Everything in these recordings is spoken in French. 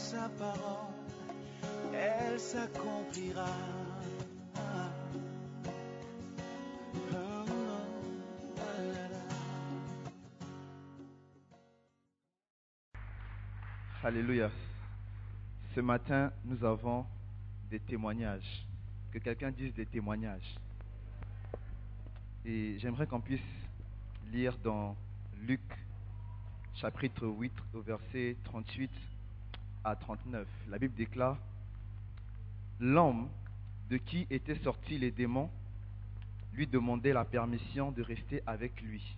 Sa parole, elle s'accomplira. Alléluia. Ce matin, nous avons des témoignages. Que quelqu'un dise des témoignages. Et j'aimerais qu'on puisse lire dans Luc chapitre 8 au verset 38 à 39. La Bible déclare, L'homme de qui étaient sortis les démons lui demandait la permission de rester avec lui.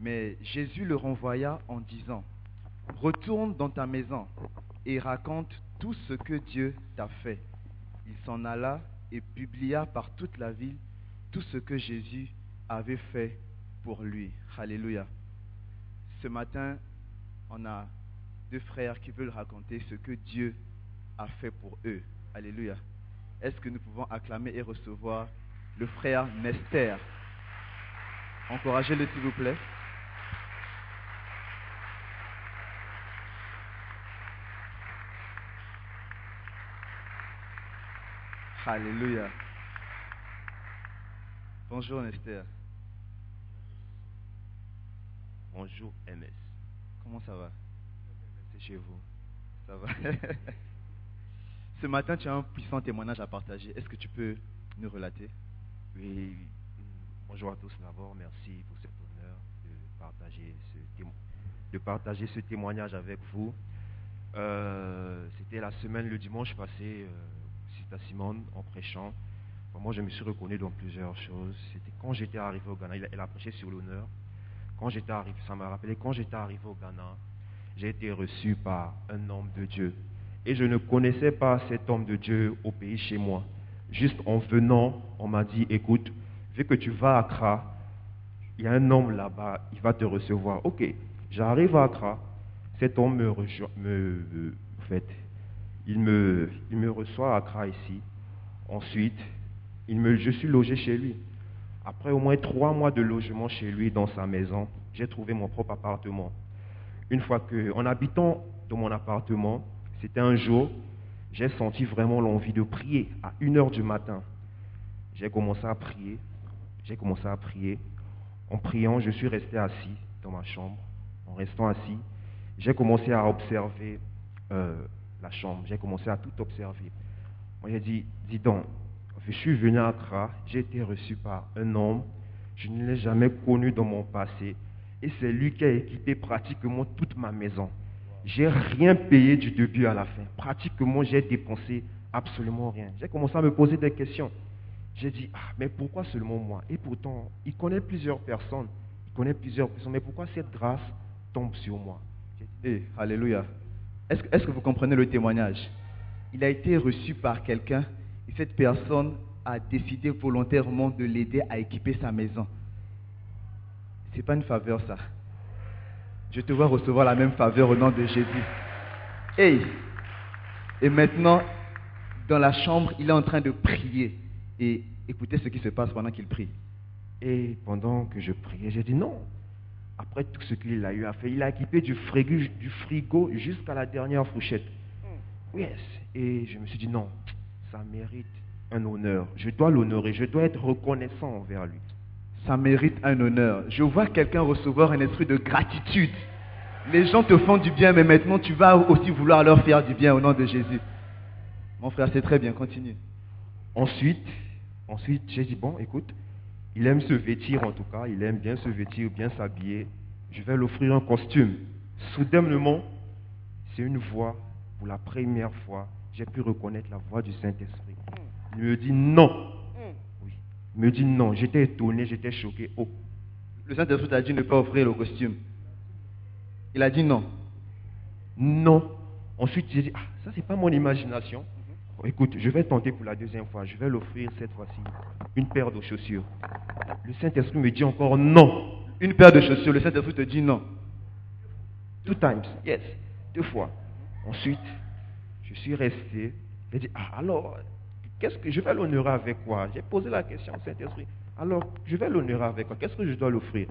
Mais Jésus le renvoya en disant, Retourne dans ta maison et raconte tout ce que Dieu t'a fait. Il s'en alla et publia par toute la ville tout ce que Jésus avait fait pour lui. Alléluia. Ce matin, on a deux frères qui veulent raconter ce que Dieu a fait pour eux. Alléluia. Est-ce que nous pouvons acclamer et recevoir le frère Nester Encouragez-le s'il vous plaît. Alléluia. Bonjour Nester. Bonjour MS. Comment ça va? Chez vous. Ça va Ce matin, tu as un puissant témoignage à partager. Est-ce que tu peux nous relater? Oui, mm, bonjour à tous d'abord. Merci pour cet honneur de partager ce, de partager ce témoignage avec vous. Euh, C'était la semaine, le dimanche passé, euh, c'est à Simone en prêchant. Moi, je me suis reconnu dans plusieurs choses. C'était quand j'étais arrivé au Ghana, elle a prêché sur l'honneur. Quand j'étais arrivé, ça m'a rappelé, quand j'étais arrivé au Ghana, j'ai été reçu par un homme de Dieu. Et je ne connaissais pas cet homme de Dieu au pays chez moi. Juste en venant, on m'a dit, écoute, vu que tu vas à Accra, il y a un homme là-bas, il va te recevoir. Ok, j'arrive à Accra, cet homme me, rejo- me euh, fait, il me, il me reçoit à Accra ici. Ensuite, il me, je suis logé chez lui. Après au moins trois mois de logement chez lui dans sa maison, j'ai trouvé mon propre appartement. Une fois que, en habitant dans mon appartement, c'était un jour, j'ai senti vraiment l'envie de prier à 1 heure du matin. J'ai commencé à prier, j'ai commencé à prier. En priant, je suis resté assis dans ma chambre. En restant assis, j'ai commencé à observer euh, la chambre. J'ai commencé à tout observer. Moi, j'ai dit, dis donc, je suis venu à Accra, j'ai été reçu par un homme, je ne l'ai jamais connu dans mon passé, et c'est lui qui a équipé pratiquement toute ma maison. J'ai rien payé du début à la fin. Pratiquement, j'ai dépensé absolument rien. J'ai commencé à me poser des questions. J'ai dit, ah, mais pourquoi seulement moi? Et pourtant, il connaît plusieurs personnes. Il connaît plusieurs personnes. Mais pourquoi cette grâce tombe sur moi? Eh, Alléluia. Est-ce que vous comprenez le témoignage? Il a été reçu par quelqu'un et cette personne a décidé volontairement de l'aider à équiper sa maison. C'est pas une faveur ça. Je te vois recevoir la même faveur au nom de Jésus. Hey Et maintenant, dans la chambre, il est en train de prier. Et écoutez ce qui se passe pendant qu'il prie. Et pendant que je priais, j'ai dit non. Après tout ce qu'il a eu à faire, il a équipé du frigo, du frigo jusqu'à la dernière fourchette. Yes. Et je me suis dit non, ça mérite un honneur. Je dois l'honorer, je dois être reconnaissant envers lui. Ça mérite un honneur. Je vois quelqu'un recevoir un esprit de gratitude. Les gens te font du bien, mais maintenant tu vas aussi vouloir leur faire du bien au nom de Jésus. Mon frère, c'est très bien, continue. Ensuite, ensuite j'ai dit, bon, écoute, il aime se vêtir en tout cas, il aime bien se vêtir, bien s'habiller. Je vais l'offrir un costume. Soudainement, c'est une voix, pour la première fois, j'ai pu reconnaître la voix du Saint-Esprit. Il me dit non. Me dit non. J'étais étonné, j'étais choqué. Oh, Le Saint-Esprit t'a dit ne pas offrir le costume. Il a dit non. non. Ensuite, j'ai dit, ah, ça c'est pas mon imagination. Bon, écoute, je vais tenter pour la deuxième fois. Je vais l'offrir cette fois-ci une paire de chaussures. Le Saint-Esprit me dit encore non. Une paire de chaussures, le Saint-Esprit te dit non. Two times, yes, deux fois. Ensuite, je suis resté. J'ai dit, ah, alors, qu'est-ce que je vais l'honorer avec quoi? J'ai posé la question au Saint-Esprit. Alors, je vais l'honorer avec quoi? Qu'est-ce que je dois l'offrir?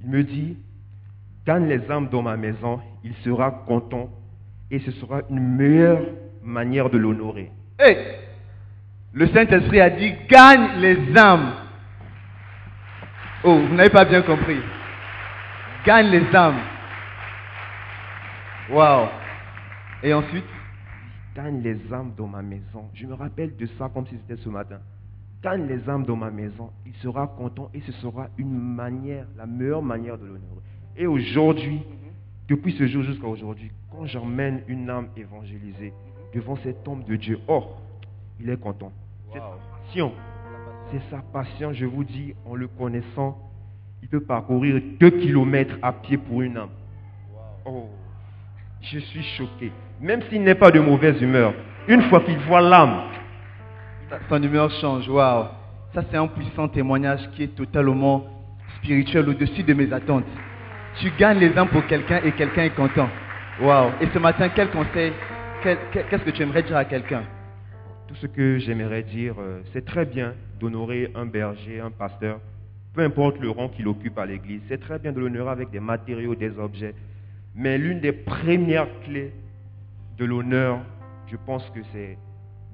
Il me dit, gagne les âmes dans ma maison, il sera content et ce sera une meilleure manière de l'honorer. Hey Le Saint-Esprit a dit gagne les âmes. Oh, vous n'avez pas bien compris. Gagne les âmes. Waouh. Et ensuite? Gagne les âmes dans ma maison. Je me rappelle de ça comme si c'était ce matin. Gagne les âmes dans ma maison, il sera content et ce sera une manière, la meilleure manière de l'honorer. Et aujourd'hui, depuis ce jour jusqu'à aujourd'hui, quand j'emmène une âme évangélisée devant cet homme de Dieu, oh, il est content. Cette passion, c'est sa passion, je vous dis, en le connaissant, il peut parcourir deux kilomètres à pied pour une âme. Oh, je suis choqué. Même s'il n'est pas de mauvaise humeur, une fois qu'il voit l'âme, son humeur change. Waouh. Ça, c'est un puissant témoignage qui est totalement spirituel au-dessus de mes attentes. Tu gagnes les âmes pour quelqu'un et quelqu'un est content. Waouh. Et ce matin, quel conseil, quel- qu'est-ce que tu aimerais dire à quelqu'un? Tout ce que j'aimerais dire, euh, c'est très bien d'honorer un berger, un pasteur, peu importe le rang qu'il occupe à l'église. C'est très bien de l'honorer avec des matériaux, des objets. Mais l'une des premières clés de l'honneur, je pense que c'est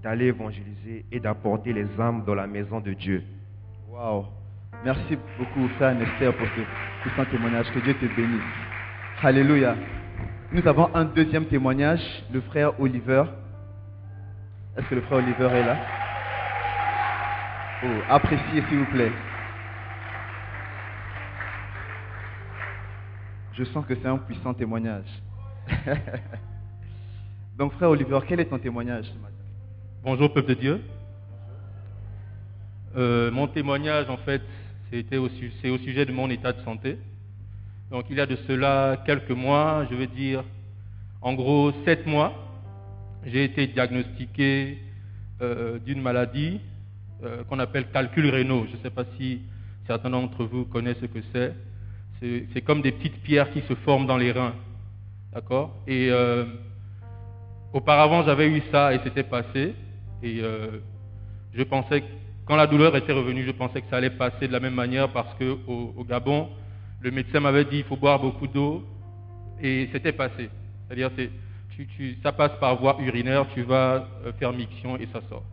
d'aller évangéliser et d'apporter les âmes dans la maison de Dieu. Waouh. Merci beaucoup, frère Nestor, pour ce puissant témoignage. Que Dieu te bénisse. Alléluia. Nous avons un deuxième témoignage, le frère Oliver. Est-ce que le frère Oliver est là? Oh, appréciez s'il vous plaît. Je sens que c'est un puissant témoignage. Donc, frère Oliver, quel est ton témoignage ce matin? Bonjour peuple de Dieu. Euh, mon témoignage, en fait, c'est au sujet de mon état de santé. Donc il y a de cela quelques mois, je veux dire, en gros sept mois, j'ai été diagnostiqué euh, d'une maladie euh, qu'on appelle calcul rénaux. Je ne sais pas si certains d'entre vous connaissent ce que c'est. C'est, comme des petites pierres qui se forment dans les reins. D'accord? Et auparavant, j'avais eu ça et c'était passé. Et euh, je pensais quand la douleur était revenue, je pensais que ça allait passer de la même manière parce que au, au Gabon, le médecin m'avait dit il faut boire beaucoup d'eau et c'était passé. C'est-à-dire c'est tu, tu, ça passe par voie urinaire, tu vas euh, faire miction et ça sort.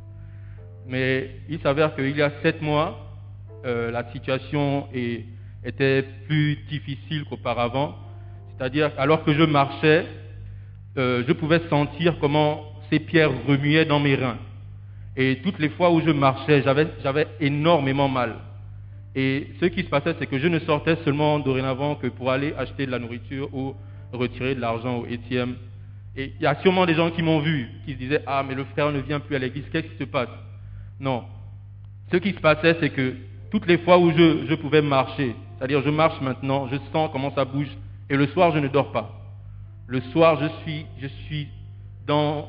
Mais il s'avère qu'il y a sept mois, euh, la situation est- était plus difficile qu'auparavant. C'est-à-dire alors que je marchais, euh, je pouvais sentir comment ces pierres remuaient dans mes reins. Et toutes les fois où je marchais, j'avais, énormément mal. Et ce qui se passait, c'est que je ne sortais seulement dorénavant que pour aller acheter de la nourriture ou retirer de l'argent au ATM. Et il y a sûrement des gens qui m'ont vu, qui se disaient Ah, mais le frère ne vient plus à l'église, qu'est-ce qui se passe? Non. Ce qui se passait, c'est que toutes les fois où je pouvais marcher, c'est-à-dire je marche maintenant, je sens comment ça bouge, et le soir, je ne dors pas. Le soir, je suis, je suis dans,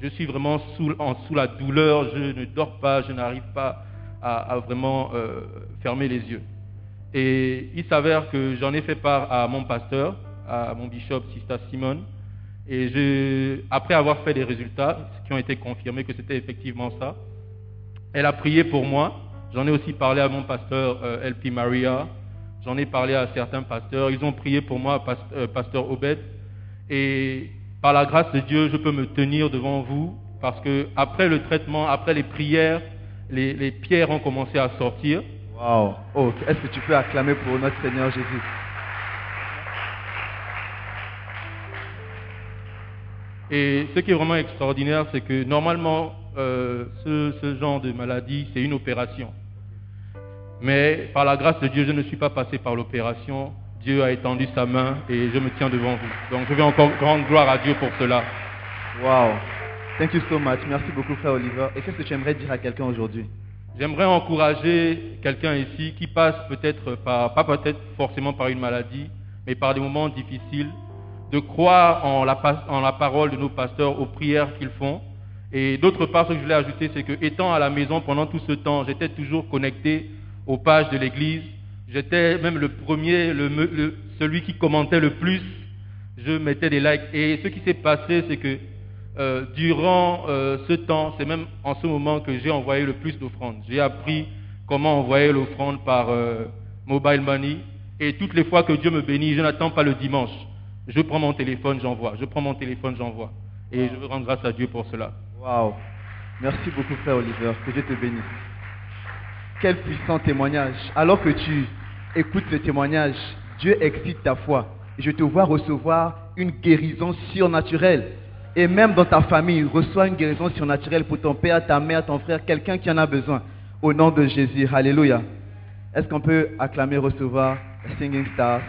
je suis vraiment sous, en, sous la douleur, je ne dors pas, je n'arrive pas à, vraiment euh, fermer les yeux. Et il s'avère que j'en ai fait part à mon pasteur, à mon bishop Sista Simon, et je, après avoir fait des résultats qui ont été confirmés que c'était effectivement ça, elle a prié pour moi. J'en ai aussi parlé à mon pasteur euh, LP Maria. J'en ai parlé à certains pasteurs. Ils ont prié pour moi, past- euh, pasteur Obed. Et par la grâce de Dieu, je peux me tenir devant vous parce que après le traitement, après les prières, les, les pierres ont commencé à sortir. Wow. Oh, est-ce que tu peux acclamer pour notre Seigneur Jésus? Et ce qui est vraiment extraordinaire, c'est que normalement, euh, ce, ce genre de maladie, c'est une opération. Mais par la grâce de Dieu, je ne suis pas passé par l'opération. Dieu a étendu sa main et je me tiens devant vous. Donc je vais encore rendre gloire à Dieu pour cela. Wow. Thank you so much. Merci beaucoup, frère Oliver. Et qu'est-ce que tu aimerais dire à quelqu'un aujourd'hui? J'aimerais encourager quelqu'un ici qui passe peut-être par, pas peut-être forcément par une maladie, mais par des moments difficiles, de croire en la, en la parole de nos pasteurs, aux prières qu'ils font. Et d'autre part, ce que je voulais ajouter, c'est que étant à la maison pendant tout ce temps, j'étais toujours connecté aux pages de l'église. J'étais même le premier, le, me- le- celui qui commentait le plus. Je mettais des likes. Et ce qui s'est passé, c'est que euh, durant euh, ce temps, c'est même en ce moment que j'ai envoyé le plus d'offrandes. J'ai appris comment envoyer l'offrande par euh, mobile money. Et toutes les fois que Dieu me bénit, je n'attends pas le dimanche. Je prends mon téléphone, j'envoie. Je prends mon téléphone, j'envoie. Et je veux rendre grâce à Dieu pour cela. Wow. Merci beaucoup, frère Oliver. Que Dieu te bénisse. Quel puissant témoignage. Alors que tu écoutes ce témoignage, Dieu excite ta foi. Je te vois recevoir une guérison surnaturelle. Et même dans ta famille, reçois une guérison surnaturelle pour ton père, ta mère, ton frère, quelqu'un qui en a besoin. Au nom de Jésus. Alléluia. Est-ce qu'on peut acclamer, recevoir Singing Stars.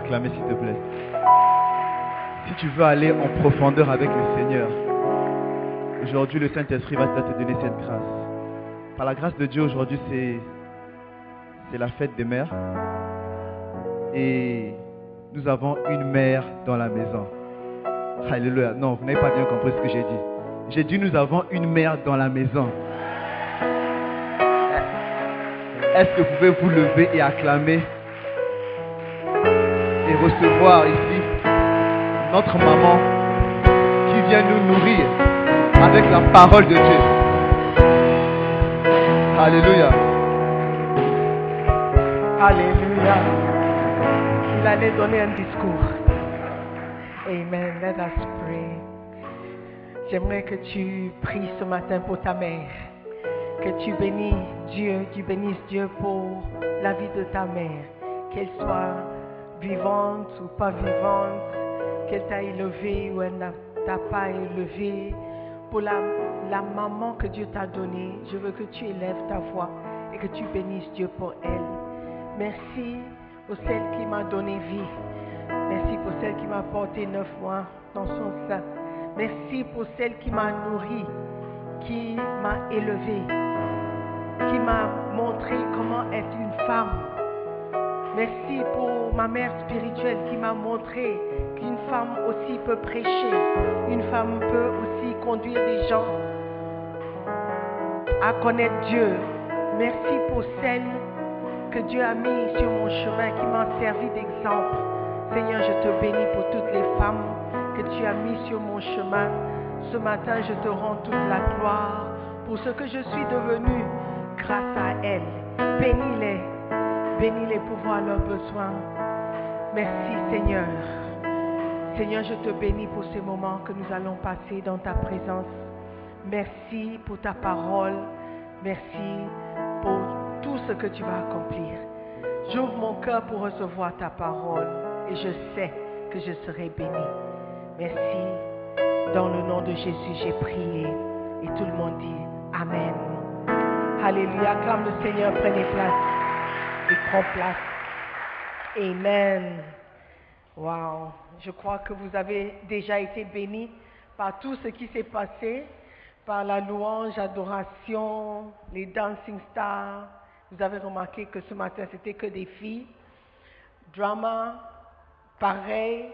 Acclamer s'il te plaît Si tu veux aller en profondeur avec le Seigneur, aujourd'hui le Saint-Esprit va te donner cette grâce. Par la grâce de Dieu, aujourd'hui c'est la fête des mères. Et nous avons une mère dans la maison. Alléluia. Non, vous n'avez pas bien compris ce que j'ai dit. J'ai dit nous avons une mère dans la maison. Est-ce que vous pouvez vous lever et acclamer? Recevoir ici notre maman qui vient nous nourrir avec la parole de Dieu. Alléluia. Alléluia. Il allait donner un discours. Amen. Let us pray. J'aimerais que tu pries ce matin pour ta mère. Que tu bénis Dieu, tu bénisses Dieu pour la vie de ta mère. Qu'elle soit vivante ou pas vivante, qu'elle t'a élevé ou elle ne t'a pas élevé. Pour la, maman que Dieu t'a donnée, je veux que tu élèves ta voix et que tu bénisses Dieu pour elle. Merci pour celle qui m'a donné vie. Merci pour celle qui m'a porté neuf mois dans son sein. Merci pour celle qui m'a nourri, qui m'a élevé, qui m'a montré comment être une femme. Merci pour ma mère spirituelle qui m'a montré qu'une femme aussi peut prêcher, une femme peut aussi conduire des gens à connaître Dieu. Merci pour celle que Dieu a mis sur mon chemin, qui m'a servi d'exemple. Seigneur, je te bénis pour toutes les femmes que tu as mis sur mon chemin. Ce matin, je te rends toute la gloire pour ce que je suis devenue grâce à elles. Bénis-les, bénis-les pour voir leurs besoins. Merci Seigneur. Seigneur, je te bénis pour ces moments que nous allons passer dans ta présence. Merci pour ta parole. Merci pour tout ce que tu vas accomplir. J'ouvre mon cœur pour recevoir ta parole et je sais que je serai béni. Merci. Dans le nom de Jésus, j'ai prié. Et tout le monde dit Amen. Alléluia. Acclame le Seigneur. Prenez place. Et prends place. Amen. Wow. Je crois que vous avez déjà été bénis par tout ce qui s'est passé, par la louange, adoration, les dancing stars. Vous avez remarqué que ce matin, c'était que des filles. Drama, pareil.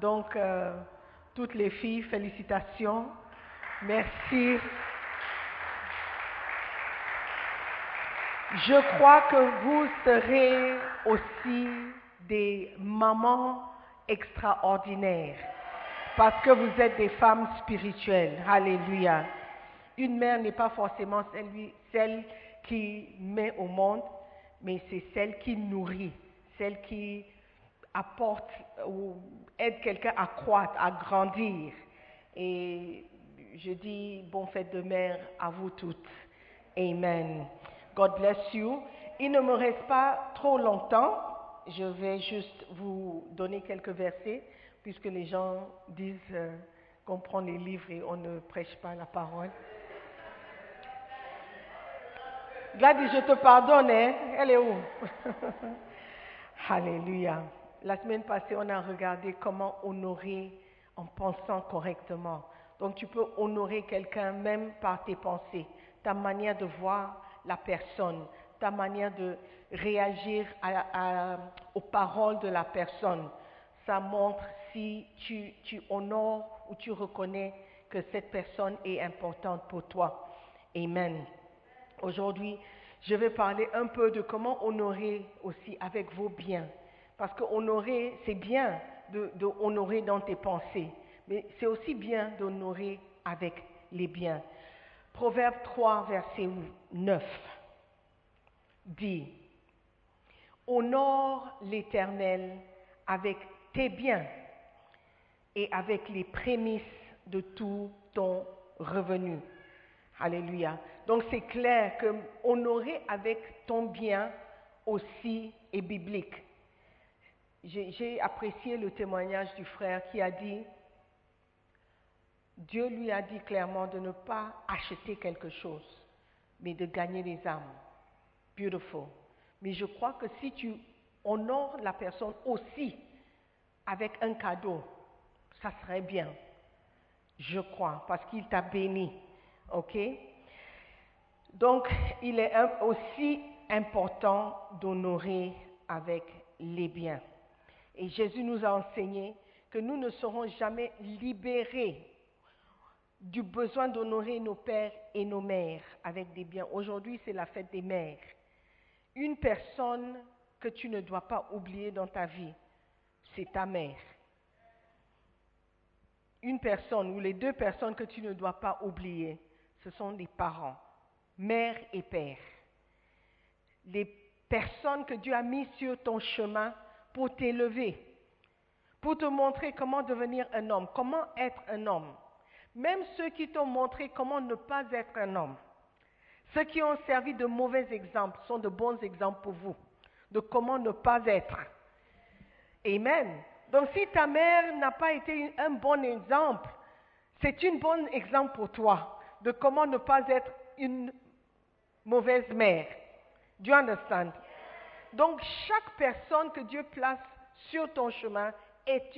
Donc, euh, toutes les filles, félicitations. Merci. Je crois que vous serez aussi des mamans extraordinaires. Parce que vous êtes des femmes spirituelles. Alléluia. Une mère n'est pas forcément celle, qui met au monde, mais c'est celle qui nourrit, celle qui apporte ou aide quelqu'un à croître, à grandir. Et je dis bon fête de mère à vous toutes. Amen. God bless you. Il ne me reste pas trop longtemps. Je vais juste vous donner quelques versets, puisque les gens disent euh, qu'on prend les livres et on ne prêche pas la parole. Gladys, je te pardonne, hein? Elle est où? Alléluia. La semaine passée, on a regardé comment honorer en pensant correctement. Donc tu peux honorer quelqu'un même par tes pensées, ta manière de voir la personne, ta manière de réagir aux paroles de la personne. Ça montre si tu, tu honores ou tu reconnais que cette personne est importante pour toi. Amen. Aujourd'hui, je vais parler un peu de comment honorer aussi avec vos biens. Parce que honorer, c'est bien de, de honorer dans tes pensées, mais c'est aussi bien d'honorer avec les biens. Proverbe 3, verset 9 dit, Honore l'Éternel avec tes biens et avec les prémices de tout ton revenu. Alléluia. Donc c'est clair que honorer avec ton bien aussi est biblique. J'ai j'ai apprécié le témoignage du frère qui a dit, Dieu lui a dit clairement de ne pas acheter quelque chose, mais de gagner les âmes. Beautiful. Mais je crois que si tu honores la personne aussi avec un cadeau, ça serait bien. Je crois, parce qu'il t'a béni. OK? Donc, il est aussi important d'honorer avec les biens. Et Jésus nous a enseigné que nous ne serons jamais libérés du besoin d'honorer nos pères et nos mères avec des biens. Aujourd'hui, c'est la fête des mères. Une personne que tu ne dois pas oublier dans ta vie, c'est ta mère. Une personne ou les deux personnes que tu ne dois pas oublier, ce sont les parents, mère et père. Les personnes que Dieu a mises sur ton chemin pour t'élever, pour te montrer comment devenir un homme, comment être un homme. Même ceux qui t'ont montré comment ne pas être un homme. Ceux qui ont servi de mauvais exemples sont de bons exemples pour vous, de comment ne pas être. Amen. Donc si ta mère n'a pas été un bon exemple, c'est un bon exemple pour toi de comment ne pas être une mauvaise mère. Do you understand? Donc chaque personne que Dieu place sur ton chemin est,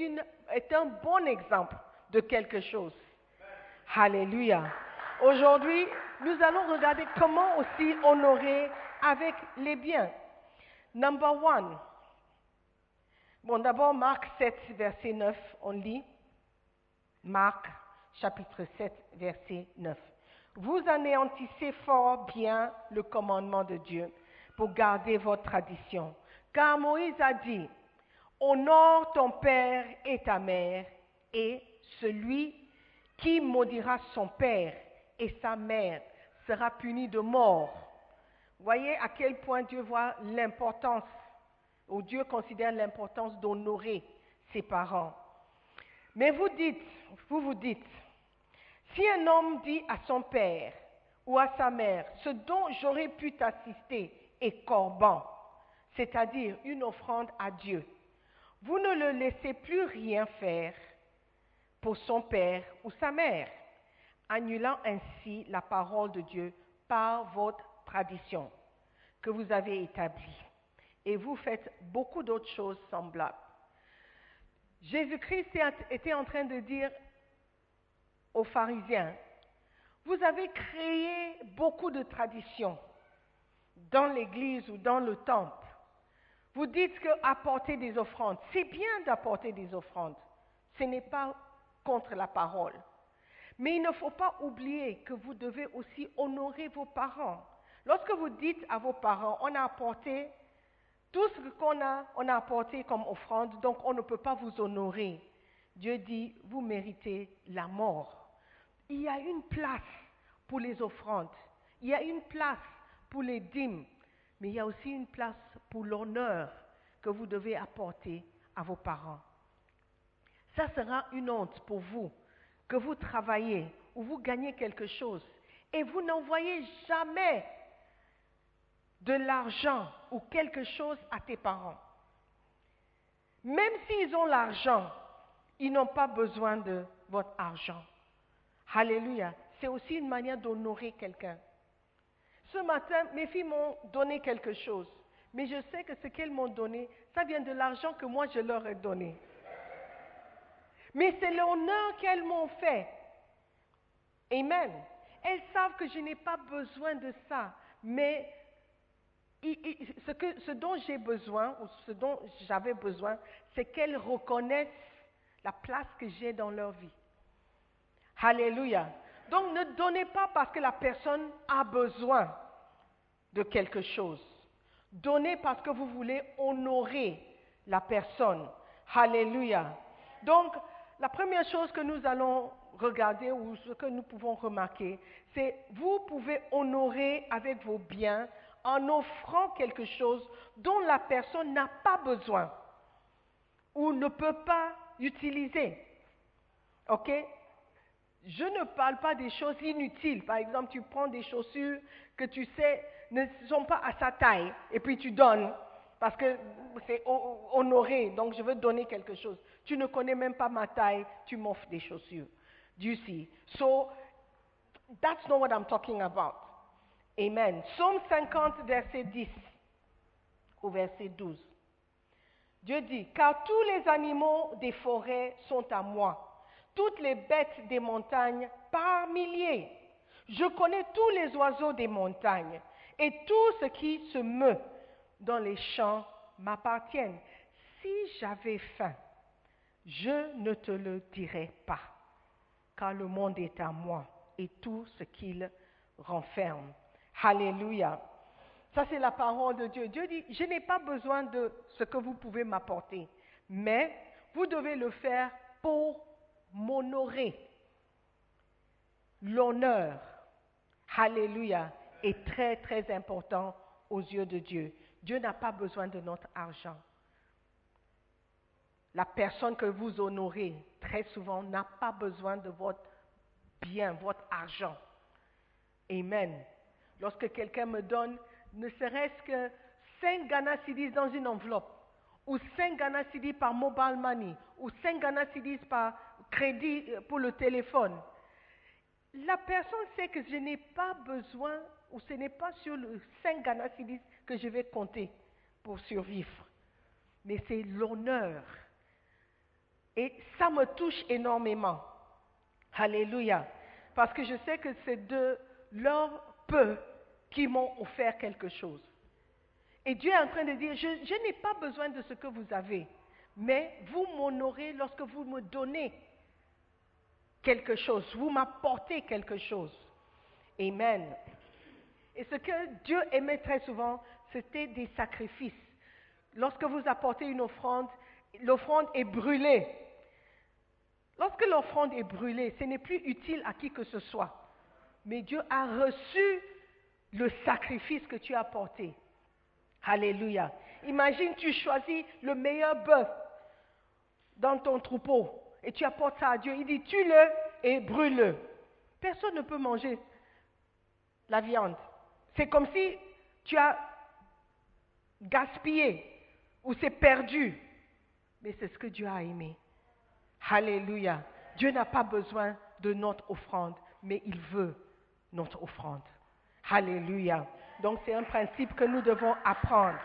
est un bon exemple de quelque chose. Alléluia. Aujourd'hui, nous allons regarder comment aussi honorer avec les biens. Number one. Bon, d'abord, Marc 7, verset 9, on lit. Marc, chapitre 7, verset 9. Vous anéantissez fort bien le commandement de Dieu pour garder votre tradition. Car Moïse a dit, honore ton père et ta mère, et celui qui maudira son père et sa mère sera puni de mort. Voyez à quel point Dieu voit l'importance, ou Dieu considère l'importance d'honorer ses parents. Mais vous dites, vous vous dites, si un homme dit à son père ou à sa mère, ce dont j'aurais pu t'assister est corban, c'est-à-dire une offrande à Dieu, vous ne le laissez plus rien faire pour son père ou sa mère, annulant ainsi la parole de Dieu par votre tradition que vous avez établie. Et vous faites beaucoup d'autres choses semblables. Jésus-Christ était en train de dire aux pharisiens, vous avez créé beaucoup de traditions dans l'église ou dans le temple. Vous dites que apporter des offrandes, c'est bien d'apporter des offrandes. Ce n'est pas contre la parole. Mais il ne faut pas oublier que vous devez aussi honorer vos parents. Lorsque vous dites à vos parents, on a apporté tout ce qu'on a, on a apporté comme offrande, donc on ne peut pas vous honorer. Dieu dit, vous méritez la mort. Il y a une place pour les offrandes. Il y a une place pour les dîmes. Mais il y a aussi une place pour l'honneur que vous devez apporter à vos parents. Ça sera une honte pour vous que vous travaillez ou vous gagnez quelque chose et vous n'envoyez jamais de l'argent ou quelque chose à tes parents. Même s'ils ont l'argent, ils n'ont pas besoin de votre argent. Alléluia. C'est aussi une manière d'honorer quelqu'un. Ce matin, mes filles m'ont donné quelque chose. Mais je sais que ce qu'elles m'ont donné, ça vient de l'argent que moi je leur ai donné. Mais c'est l'honneur qu'elles m'ont fait. Amen. Elles savent que je n'ai pas besoin de ça. Mais ce, que- ce dont j'ai besoin, ou ce dont j'avais besoin, c'est qu'elles reconnaissent la place que j'ai dans leur vie. Alléluia. Donc ne donnez pas parce que la personne a besoin de quelque chose. Donnez parce que vous voulez honorer la personne. Alléluia. Donc, la première chose que nous allons regarder ou ce que nous pouvons remarquer, c'est vous pouvez honorer avec vos biens en offrant quelque chose dont la personne n'a pas besoin ou ne peut pas utiliser. OK? Je ne parle pas des choses inutiles. Par exemple, tu prends des chaussures que tu sais ne sont pas à sa taille et puis tu donnes parce que c'est ho- honoré, donc je veux donner quelque chose. Tu ne connais même pas ma taille, tu m'offres des chaussures. Do you see? So, that's not what I'm talking about. Amen. Psaume 50, verset 10 au verset 12. Dieu dit, car tous les animaux des forêts sont à moi, toutes les bêtes des montagnes par milliers. Je connais tous les oiseaux des montagnes et tout ce qui se meut dans les champs m'appartiennent. Si j'avais faim, je ne te le dirais pas, car le monde est à moi et tout ce qu'il renferme. Alléluia. Ça, c'est la parole de Dieu. Dieu dit, je n'ai pas besoin de ce que vous pouvez m'apporter, mais vous devez le faire pour m'honorer. L'honneur, Alléluia, est très, très important aux yeux de Dieu. Dieu n'a pas besoin de notre argent. La personne que vous honorez, très souvent, n'a pas besoin de votre bien, votre argent. Amen. Lorsque quelqu'un me donne ne serait-ce que 5 Ghana dans une enveloppe, ou 5 Ghana par mobile money, ou 5 Ghana par crédit euh, pour le téléphone, la personne sait que je n'ai pas besoin, ou ce n'est pas sur le 5 Ghana Cedis que je vais compter pour survivre, mais c'est l'honneur. Et ça me touche énormément. Alléluia. Parce que je sais que c'est de leur peu qui m'ont offert quelque chose. Et Dieu est en train de dire, je, je n'ai pas besoin de ce que vous avez, mais vous m'honorez lorsque vous me donnez quelque chose, vous m'apportez quelque chose. Amen. Et ce que Dieu aimait très souvent, c'était des sacrifices. Lorsque vous apportez une offrande, l'offrande est brûlée. Lorsque l'offrande est brûlée, ce n'est plus utile à qui que ce soit. Mais Dieu a reçu le sacrifice que tu as apporté. Alléluia. Imagine, tu choisis le meilleur bœuf dans ton troupeau et tu apportes ça à Dieu. Il dit, tue-le et brûle-le. Personne ne peut manger la viande. C'est comme si tu as gaspillé ou c'est perdu. Mais c'est ce que Dieu a aimé. Alléluia. Dieu n'a pas besoin de notre offrande, mais il veut notre offrande. Alléluia. Donc c'est un principe que nous devons apprendre.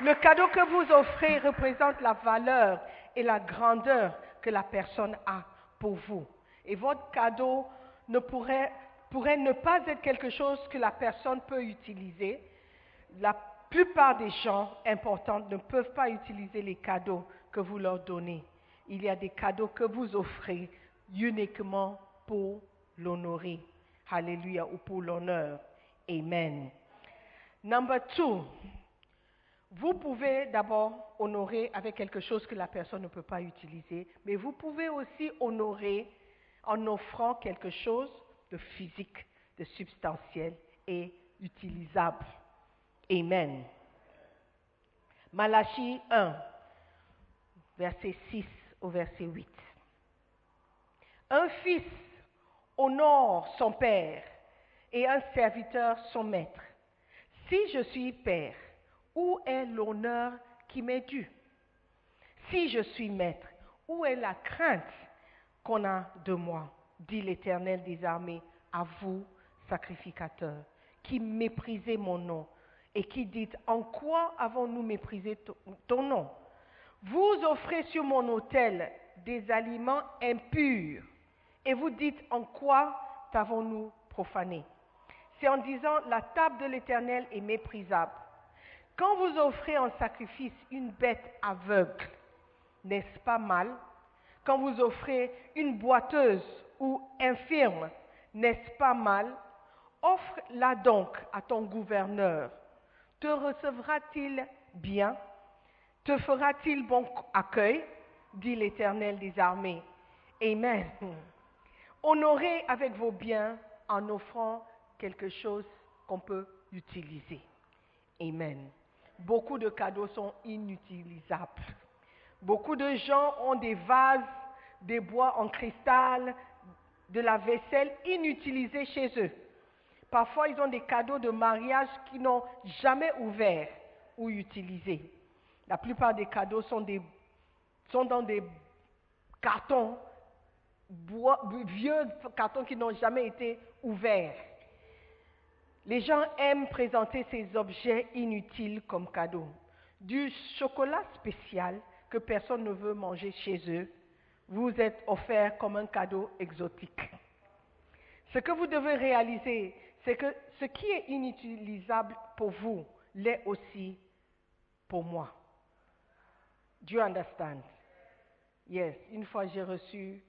Le cadeau que vous offrez représente la valeur et la grandeur que la personne a pour vous. Et votre cadeau ne pourrait, ne pas être quelque chose que la personne peut utiliser. La plupart des gens importants ne peuvent pas utiliser les cadeaux que vous leur donnez. Il y a des cadeaux que vous offrez uniquement pour l'honorer. Alléluia, ou pour l'honneur. Amen. Number two, Vous pouvez d'abord honorer avec quelque chose que la personne ne peut pas utiliser, mais vous pouvez aussi honorer en offrant quelque chose de physique, de substantiel et utilisable. Amen. Malachie 1, verset 6 au verset 8. Un fils honore son père et un serviteur son maître. Si je suis père, où est l'honneur qui m'est dû? Si je suis maître, où est la crainte qu'on a de moi? Dit l'Éternel des armées, à vous, sacrificateurs, qui méprisez mon nom et qui dites, en quoi avons-nous méprisé ton- ton nom? Vous offrez sur mon autel des aliments impurs et vous dites, en quoi t'avons-nous profané? C'est en disant, la table de l'Éternel est méprisable. Quand vous offrez en sacrifice une bête aveugle, n'est-ce pas mal? Quand vous offrez une boiteuse ou infirme, n'est-ce pas mal? Offre-la donc à ton gouverneur. Te recevra-t-il bien? Te fera-t-il bon accueil? dit l'Éternel des armées. Amen. Honorez avec vos biens en offrant quelque chose qu'on peut utiliser. Amen. Beaucoup de cadeaux sont inutilisables. Beaucoup de gens ont des vases, des bois en cristal, de la vaisselle inutilisée chez eux. Parfois, ils ont des cadeaux de mariage qu'ils n'ont jamais ouverts ou utilisés. La plupart des cadeaux sont, dans des cartons, vieux cartons qui n'ont jamais été ouverts. Les gens aiment présenter ces objets inutiles comme cadeaux. Du chocolat spécial que personne ne veut manger chez eux, vous êtes offert comme un cadeau exotique. Ce que vous devez réaliser, c'est que ce qui est inutilisable pour vous l'est aussi pour moi. Do you understand? Yes, une fois j'ai reçu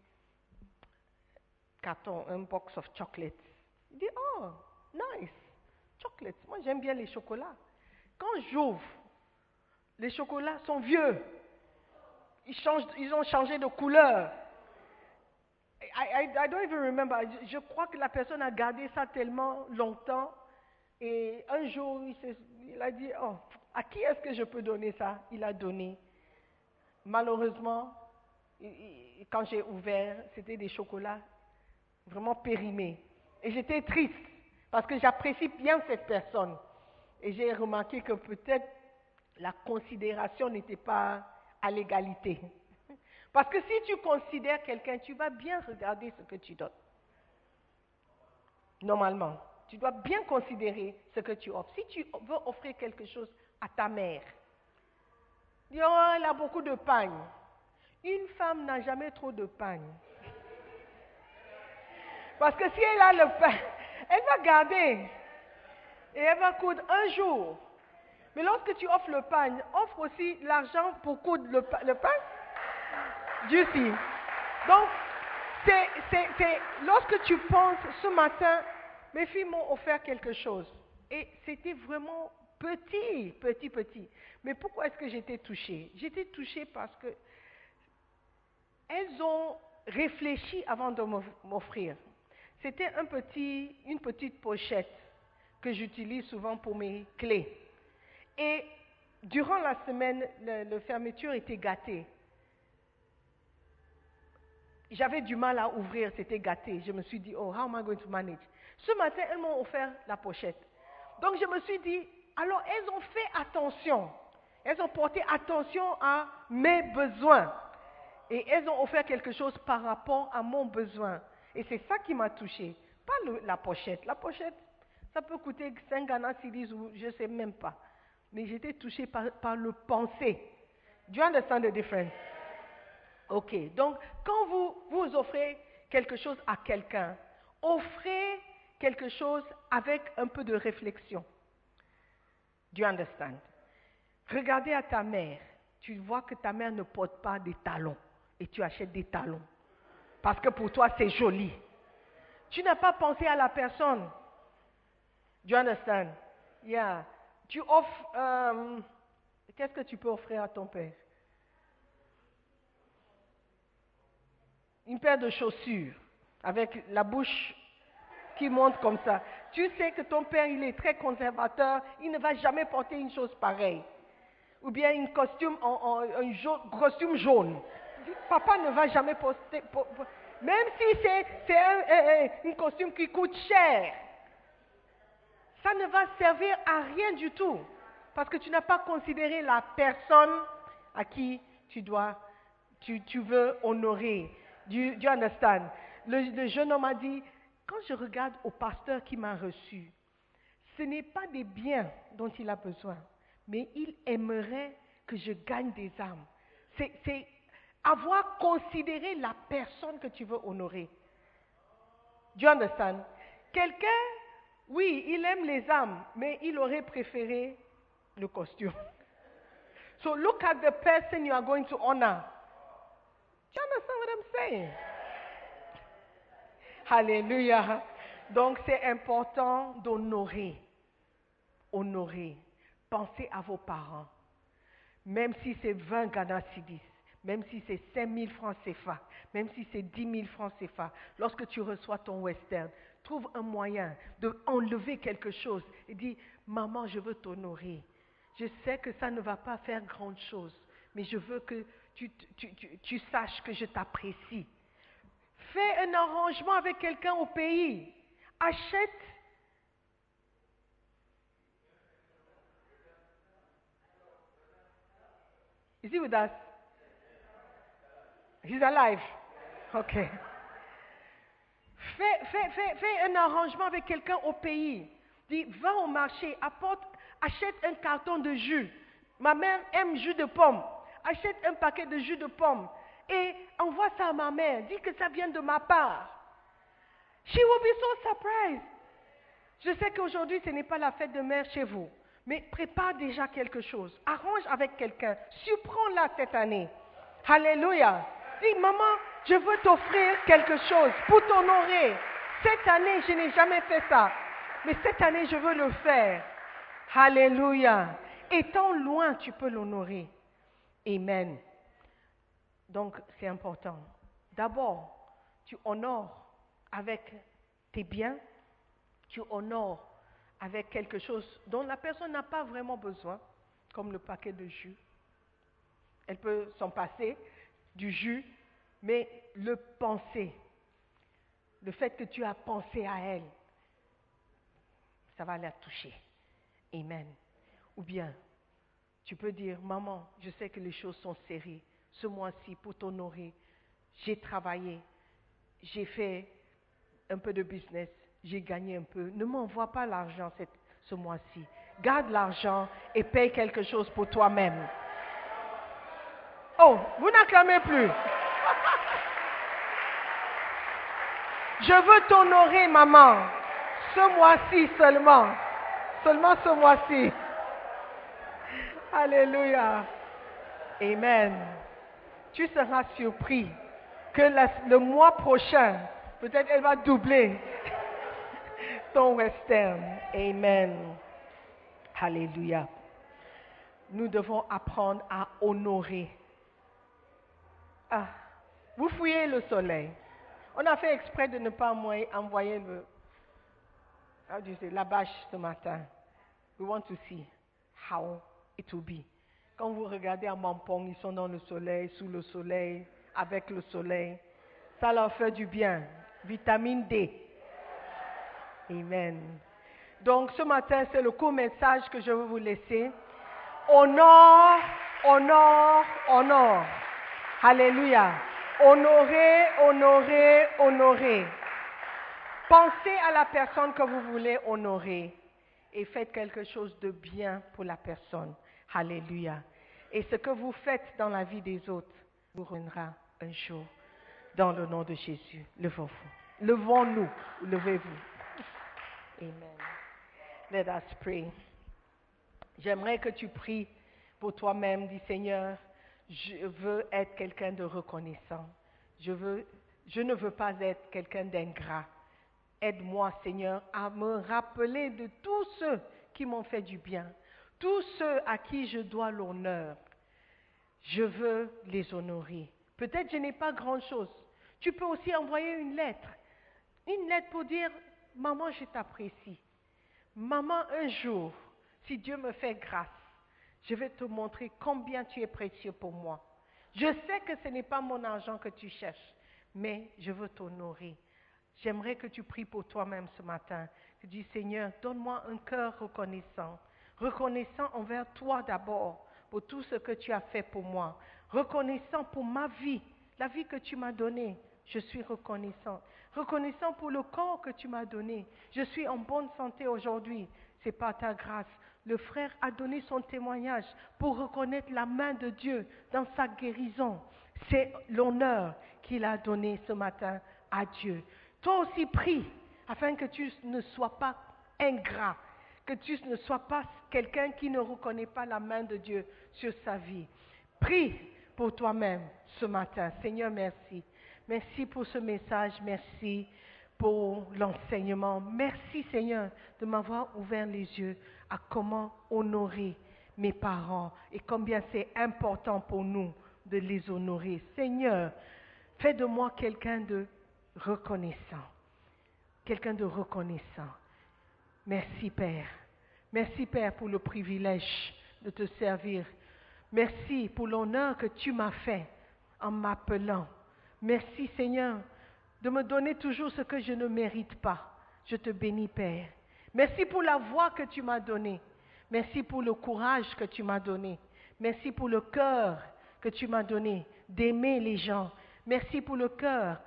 carton, un box of chocolates. Il dit, oh, nice, chocolates. Moi, j'aime bien les chocolats. Quand j'ouvre, les chocolats sont vieux. Ils, changent, ils ont changé de couleur. I, I- don't even remember. Je, crois que la personne a gardé ça tellement longtemps. Et un jour, il, a dit, oh, à qui est-ce que je peux donner ça? Il a donné. Malheureusement, quand j'ai ouvert, c'était des chocolats vraiment périmés. Et j'étais triste parce que j'apprécie bien cette personne. Et j'ai remarqué que peut-être la considération n'était pas à l'égalité. Parce que si tu considères quelqu'un, tu vas bien regarder ce que tu donnes. Normalement, tu dois bien considérer ce que tu offres. Si tu veux offrir quelque chose à ta mère, dis, oh, elle a beaucoup de pagne. Une femme n'a jamais trop de pagne. Parce que si elle a le pain, elle va garder. Et elle va coudre un jour. Mais lorsque tu offres le pain, offre aussi l'argent pour coudre le, le pain. Si. Donc, c'est, lorsque tu penses, ce matin, mes filles m'ont offert quelque chose. Et c'était vraiment petit, petit, petit. Mais pourquoi est-ce que j'étais touchée? J'étais touchée parce que elles ont réfléchi avant de m'off- m'offrir. C'était un petit, une petite pochette que j'utilise souvent pour mes clés. Et durant la semaine, le fermeture était gâtée. J'avais du mal à ouvrir, c'était gâté. Je me suis dit, oh, how am I going to manage? Ce matin, elles m'ont offert la pochette. Donc je me suis dit, alors elles ont fait attention. Elles ont porté attention à mes besoins. Et elles ont offert quelque chose par rapport à mon besoin. Et c'est ça qui m'a touché. Pas la pochette. La pochette, ça peut coûter 5 Ghana cedis ou je ne sais même pas. Mais j'étais touchée par, par le pensée. Do you understand the difference? Ok. Donc, quand vous, vous offrez quelque chose à quelqu'un, offrez quelque chose avec un peu de réflexion. Do you understand? Regardez à ta mère. Tu vois que ta mère ne porte pas des talons et tu achètes des talons. Parce que pour toi, c'est joli. Tu n'as pas pensé à la personne. Do you understand? Yeah. Tu offres, euh, Qu'est-ce que tu peux offrir à ton père? Une paire de chaussures avec la bouche qui monte comme ça. Tu sais que ton père, il est très conservateur, il ne va jamais porter une chose pareille. Ou bien une costume, un costume jaune. Papa ne va jamais porter, po- po- même si c'est un, un- un- une costume qui coûte cher. Ça ne va servir à rien du tout. Parce que tu n'as pas considéré la personne à qui tu dois, tu veux honorer. Do you? Le, jeune homme a dit, quand je regarde au pasteur qui m'a reçu, ce n'est pas des biens dont il a besoin, mais il aimerait que je gagne des âmes. C'est avoir considéré la personne que tu veux honorer. Do you understand? Quelqu'un, oui, il aime les âmes, mais il aurait préféré le costume. So look at the person you are going to honor. You understand what I'm saying? Alléluia. Donc c'est important d'honorer. Honorer. Pensez à vos parents. Même si c'est 20 Ghana Cedis, même si c'est 5 000 francs CFA, même si c'est 10 000 francs CFA, lorsque tu reçois ton western, trouve un moyen de enlever quelque chose et dis, maman, je veux t'honorer. Je sais que ça ne va pas faire grande chose, mais je veux que tu, saches que je t'apprécie. Fais un arrangement avec quelqu'un au pays. Achète. Is he with us? He's alive. Ok. Fais un arrangement avec quelqu'un au pays. Dis, va au marché, apporte, achète un carton de jus. Ma mère aime jus de pomme. Achète un paquet de jus de pomme et envoie ça à ma mère. Dis que ça vient de ma part. She will be so surprised. Je sais qu'aujourd'hui, ce n'est pas la fête de mère chez vous, mais prépare déjà quelque chose. Arrange avec quelqu'un. Surprends-la cette année. Alléluia. Dis, maman, je veux t'offrir quelque chose pour t'honorer. Cette année, je n'ai jamais fait ça, mais cette année, je veux le faire. Alléluia. Étant loin, tu peux l'honorer. Amen. Donc, c'est important. D'abord, tu honores avec tes biens, tu honores avec quelque chose dont la personne n'a pas vraiment besoin, comme le paquet de jus. Elle peut s'en passer du jus, mais le penser, le fait que tu as pensé à elle, ça va la toucher. Amen. Ou bien, tu peux dire, maman, je sais que les choses sont serrées. Ce mois-ci, pour t'honorer, j'ai travaillé, j'ai fait un peu de business, j'ai gagné un peu. Ne m'envoie pas l'argent ce mois-ci. Garde l'argent et paye quelque chose pour toi-même. Oh, vous n'acclamez plus. Je veux t'honorer, maman, ce mois-ci seulement. Seulement ce mois-ci. Alléluia. Amen. Tu seras surpris que le mois prochain, peut-être elle va doubler ton western. Amen. Alléluia. Nous devons apprendre à honorer. Ah, vous fouillez le soleil. On a fait exprès de ne pas envoyer, le, how do you la bâche ce matin. We want to see how it will be. Quand vous regardez à Mampong, ils sont dans le soleil, sous le soleil, avec le soleil. Ça leur fait du bien. Vitamine D. Amen. Donc ce matin, c'est le court message que je veux vous laisser. Honore, honore, honore. Alléluia. Honorez, honorez, honorez. Pensez à la personne que vous voulez honorer et faites quelque chose de bien pour la personne. Alléluia. Et ce que vous faites dans la vie des autres vous reviendra un jour dans le nom de Jésus. Levons-vous. Levons-nous. Levez-vous. Amen. Let us pray. J'aimerais que tu pries pour toi-même. Dis Seigneur, je veux être quelqu'un de reconnaissant. Je, veux, je ne veux pas être quelqu'un d'ingrat. Aide-moi, Seigneur, à me rappeler de tous ceux qui m'ont fait du bien, Tous ceux à qui je dois l'honneur, je veux les honorer. Peut-être je n'ai pas grand-chose. Tu peux aussi envoyer une lettre. Une lettre pour dire, maman, je t'apprécie. Maman, un jour, si Dieu me fait grâce, je vais te montrer combien tu es précieux pour moi. Je sais que ce n'est pas mon argent que tu cherches, mais je veux t'honorer. J'aimerais que tu pries pour toi-même ce matin. Tu dis, Seigneur, donne-moi un cœur reconnaissant. Reconnaissant envers toi d'abord pour tout ce que tu as fait pour moi. Reconnaissant pour ma vie, la vie que tu m'as donnée. Je suis reconnaissant. Reconnaissant pour le corps que tu m'as donné. Je suis en bonne santé aujourd'hui. C'est par ta grâce. Le frère a donné son témoignage pour reconnaître la main de Dieu dans sa guérison. C'est l'honneur qu'il a donné ce matin à Dieu. Toi aussi prie afin que tu ne sois pas ingrat, que tu ne sois pas quelqu'un qui ne reconnaît pas la main de Dieu sur sa vie. Prie pour toi-même ce matin. Seigneur, merci. Merci pour ce message. Merci pour l'enseignement. Merci Seigneur de m'avoir ouvert les yeux à comment honorer mes parents et combien c'est important pour nous de les honorer. Seigneur, fais de moi quelqu'un de reconnaissant. Quelqu'un de reconnaissant. Merci Père. Merci Père pour le privilège de te servir. Merci pour l'honneur que tu m'as fait en m'appelant. Merci Seigneur de me donner toujours ce que je ne mérite pas. Je te bénis Père. Merci pour la voix que tu m'as donnée. Merci pour le courage que tu m'as donné. Merci pour le cœur que tu m'as donné d'aimer les gens. Merci pour le cœur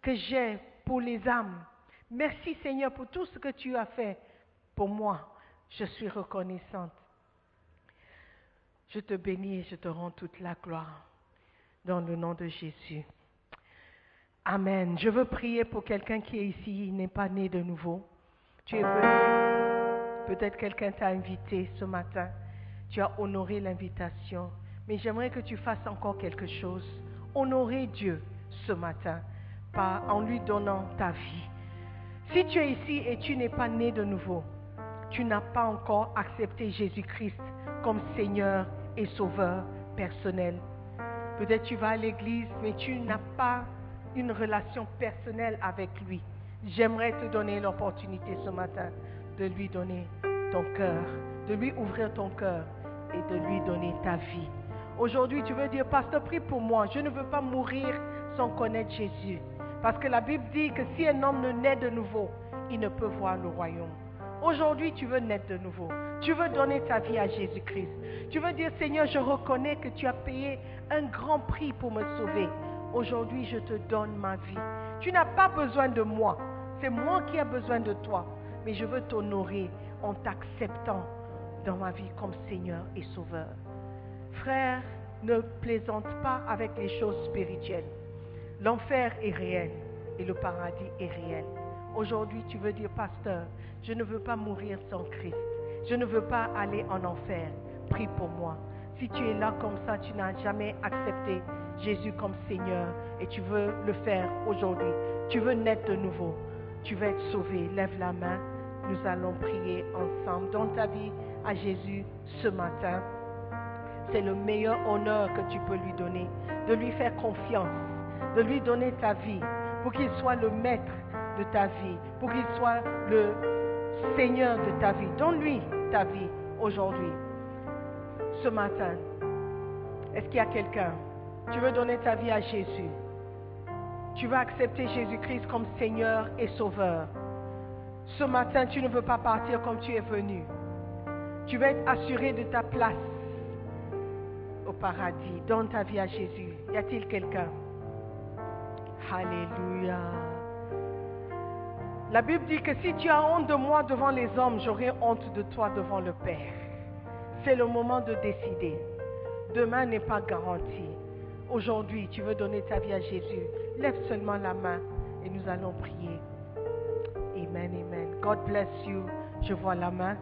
que j'ai pour les âmes. Merci Seigneur pour tout ce que tu as fait pour moi. Je suis reconnaissante. Je te bénis et je te rends toute la gloire dans le nom de Jésus. Amen. Je veux prier pour quelqu'un qui est ici, il n'est pas né de nouveau. Tu es venu, peut-être quelqu'un t'a invité ce matin, tu as honoré l'invitation, mais j'aimerais que tu fasses encore quelque chose. Honorer Dieu ce matin en lui donnant ta vie. Si tu es ici et tu n'es pas né de nouveau, tu n'as pas encore accepté Jésus-Christ comme Seigneur et Sauveur personnel. Peut-être tu vas à l'église, mais tu n'as pas une relation personnelle avec lui. J'aimerais te donner l'opportunité ce matin de lui donner ton cœur, de lui ouvrir ton cœur et de lui donner ta vie. Aujourd'hui, tu veux dire, Pasteur, prie pour moi. Je ne veux pas mourir sans connaître Jésus. Parce que la Bible dit que si un homme ne naît de nouveau, il ne peut voir le royaume. Aujourd'hui, tu veux naître de nouveau. Tu veux donner ta vie à Jésus-Christ. Tu veux dire, Seigneur, je reconnais que tu as payé un grand prix pour me sauver. Aujourd'hui, je te donne ma vie. Tu n'as pas besoin de moi. C'est moi qui ai besoin de toi. Mais je veux t'honorer en t'acceptant dans ma vie comme Seigneur et Sauveur. Frère, ne plaisante pas avec les choses spirituelles. L'enfer est réel et le paradis est réel. Aujourd'hui, tu veux dire, pasteur, je ne veux pas mourir sans Christ. Je ne veux pas aller en enfer. Prie pour moi. Si tu es là comme ça, tu n'as jamais accepté Jésus comme Seigneur et tu veux le faire aujourd'hui. Tu veux naître de nouveau. Tu veux être sauvé. Lève la main. Nous allons prier ensemble. Dans ta vie à Jésus ce matin, c'est le meilleur honneur que tu peux lui donner. De lui faire confiance. De lui donner ta vie. Pour qu'il soit le maître de ta vie. Pour qu'il soit le Seigneur de ta vie. Donne-lui ta vie aujourd'hui. Ce matin, est-ce qu'il y a quelqu'un? Tu veux donner ta vie à Jésus. Tu veux accepter Jésus-Christ comme Seigneur et Sauveur. Ce matin, tu ne veux pas partir comme tu es venu. Tu veux être assuré de ta place au paradis. Donne ta vie à Jésus. Y a-t-il quelqu'un? Alléluia. La Bible dit que si tu as honte de moi devant les hommes, j'aurai honte de toi devant le Père. C'est le moment de décider. Demain n'est pas garanti. Aujourd'hui, tu veux donner ta vie à Jésus. Lève seulement la main et nous allons prier. Amen, amen. God bless you. Je vois la main.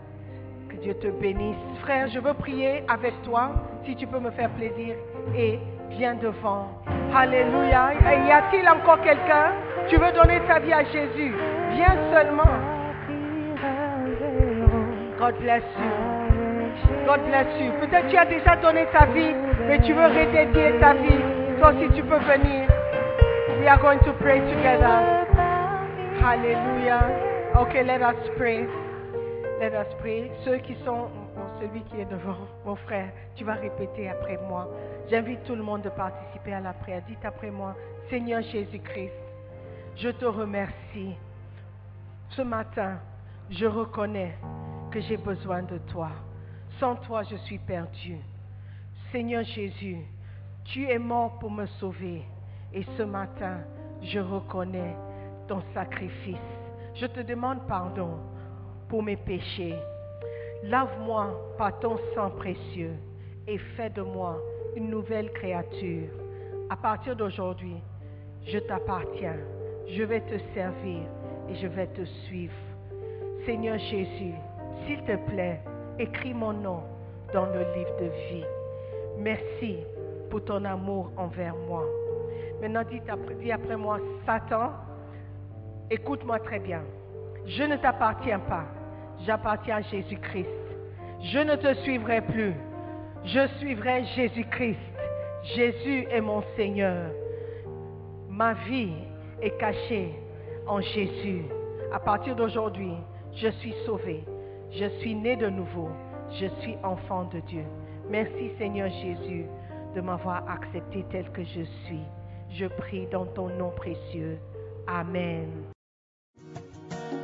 Que Dieu te bénisse. Frère, je veux prier avec toi, si tu peux me faire plaisir. Et viens devant. Alléluia. Y a-t-il encore quelqu'un? Tu veux donner ta vie à Jésus? Viens seulement. God bless you. God bless you. Peut-être tu as déjà donné ta vie, mais tu veux redédier ta vie. Toi aussi, tu peux venir. We are going to pray together. Hallelujah. Okay, let us pray. Let us pray. Ceux qui sont, celui qui est devant, mon frère, tu vas répéter après moi. J'invite tout le monde de participer à la prière. Dites après moi, Seigneur Jésus-Christ, je te remercie. Ce matin, je reconnais que j'ai besoin de toi. Sans toi, je suis perdu. Seigneur Jésus, tu es mort pour me sauver. Et ce matin, je reconnais ton sacrifice. Je te demande pardon pour mes péchés. Lave-moi par ton sang précieux et fais de moi une nouvelle créature. À partir d'aujourd'hui, je t'appartiens. Je vais te servir et je vais te suivre. Seigneur Jésus, s'il te plaît, écris mon nom dans le livre de vie. Merci pour ton amour envers moi. Maintenant, dis après, moi, Satan, écoute-moi très bien. Je ne t'appartiens pas. J'appartiens à Jésus-Christ. Je ne te suivrai plus. Je suivrai Jésus-Christ. Jésus est mon Seigneur. Ma vie est cachée en Jésus. À partir d'aujourd'hui, je suis sauvé. Je suis né de nouveau. Je suis enfant de Dieu. Merci Seigneur Jésus de m'avoir accepté tel que je suis. Je prie dans ton nom précieux. Amen.